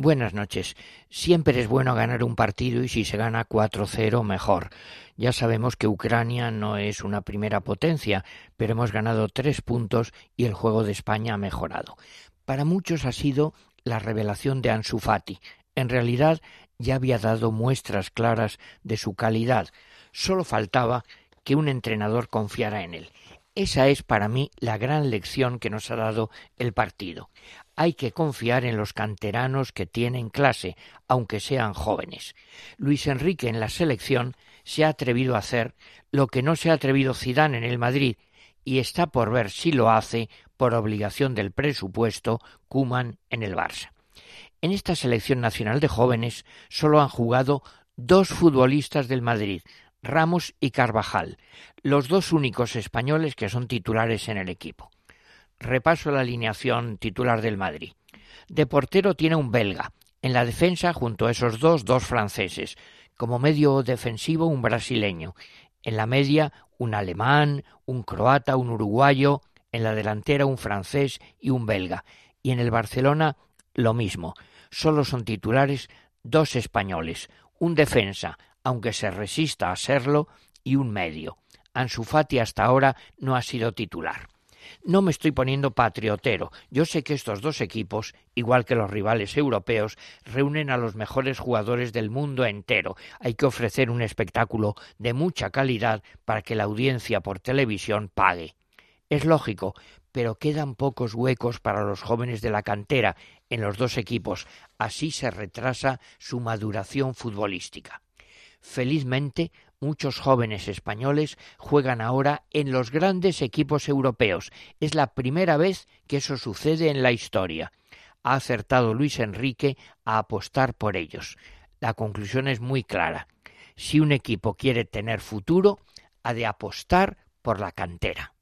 Buenas noches. Siempre es bueno ganar un partido y si se gana 4-0 mejor. Ya sabemos que Ucrania no es una primera potencia, pero hemos ganado tres puntos y el juego de España ha mejorado. Para muchos ha sido la revelación de Ansu Fati. En realidad ya había dado muestras claras de su calidad. Solo faltaba que un entrenador confiara en él. Esa es para mí la gran lección que nos ha dado el partido. Hay que confiar en los canteranos que tienen clase, aunque sean jóvenes. Luis Enrique en la selección se ha atrevido a hacer lo que no se ha atrevido Zidane en el Madrid y está por ver si lo hace por obligación del presupuesto Kuman en el Barça. En esta selección nacional de jóvenes solo han jugado dos futbolistas del Madrid, Ramos y Carvajal, los dos únicos españoles que son titulares en el equipo. Repaso la alineación titular del Madrid. De portero tiene un belga. En la defensa, junto a esos dos, dos franceses. Como medio defensivo, un brasileño. En la media, un alemán, un croata, un uruguayo. En la delantera, un francés y un belga. Y en el Barcelona, lo mismo. Solo son titulares dos españoles. Un defensa, aunque se resista a serlo, y un medio. Ansu Fati hasta ahora no ha sido titular. No me estoy poniendo patriotero. Yo sé que estos dos equipos, igual que los rivales europeos, reúnen a los mejores jugadores del mundo entero. Hay que ofrecer un espectáculo de mucha calidad para que la audiencia por televisión pague. Es lógico, pero quedan pocos huecos para los jóvenes de la cantera en los dos equipos. Así se retrasa su maduración futbolística. Felizmente, muchos jóvenes españoles juegan ahora en los grandes equipos europeos. Es la primera vez que eso sucede en la historia. Ha acertado Luis Enrique a apostar por ellos. La conclusión es muy clara. Si un equipo quiere tener futuro, ha de apostar por la cantera.